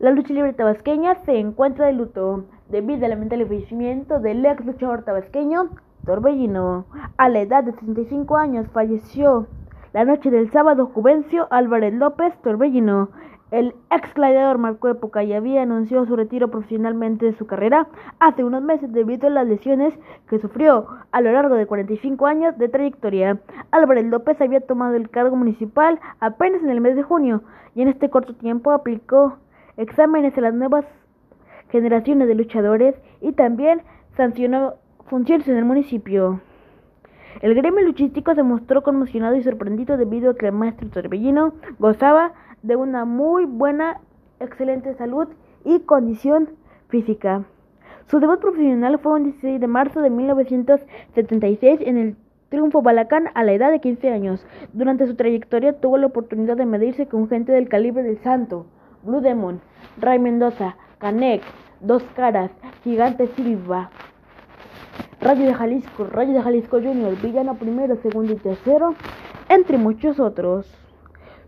La lucha libre tabasqueña se encuentra de luto debido al lamentable fallecimiento del ex luchador tabasqueño Torbellino. A la edad de 35 años falleció la noche del sábado Juvencio Álvarez López Torbellino. El ex gladiador marcó época y había anunciado su retiro profesionalmente de su carrera hace unos meses debido a las lesiones que sufrió a lo largo de 45 años de trayectoria. Álvarez López había tomado el cargo municipal apenas en el mes de junio y en este corto tiempo aplicó exámenes a las nuevas generaciones de luchadores y también sancionó funciones en el municipio. El gremio luchístico se mostró conmocionado y sorprendido debido a que el maestro Torbellino gozaba de una muy buena, excelente salud y condición física. Su debut profesional fue el 16 de marzo de 1976 en el Triunfo Balacán a la edad de 15 años. Durante su trayectoria tuvo la oportunidad de medirse con gente del calibre del Santo, Blue Demon, Ray Mendoza, Canek, Dos Caras, Gigante Silva, Rayo de Jalisco, Rayo de Jalisco Junior, Villano primero, segundo y tercero, entre muchos otros.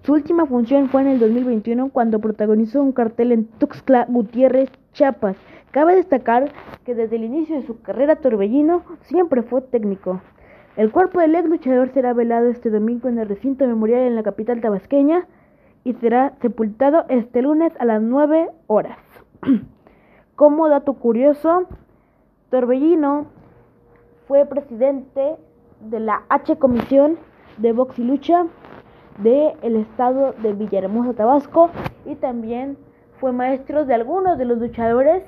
Su última función fue en el 2021 cuando protagonizó un cartel en Tuxtla Gutiérrez, Chiapas. Cabe destacar que desde el inicio de su carrera Torbellino siempre fue técnico. El cuerpo del ex luchador será velado este domingo en el recinto memorial en la capital tabasqueña y será sepultado este lunes a las 9 horas. Como dato curioso, Torbellino fue presidente de la H Comisión de Box y Lucha del el estado de Villahermosa, Tabasco, y también fue maestro de algunos de los luchadores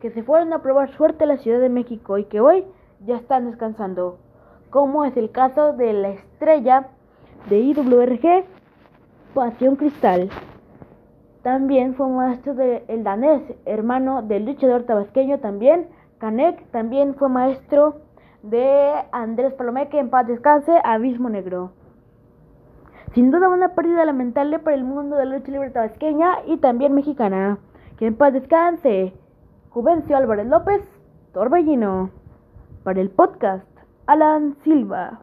que se fueron a probar suerte a la Ciudad de México y que hoy ya están descansando, como es el caso de la estrella de IWRG, Pasión Cristal. También fue maestro del el danés, hermano del luchador tabasqueño también, Canek, también fue maestro de Andrés Palomeque, en paz descanse, Abismo Negro. Sin duda una pérdida lamentable para el mundo de la lucha libre tabasqueña y también mexicana. Que en paz descanse, Juvencio Álvarez López, Torbellino. Para el podcast, Alan Silva.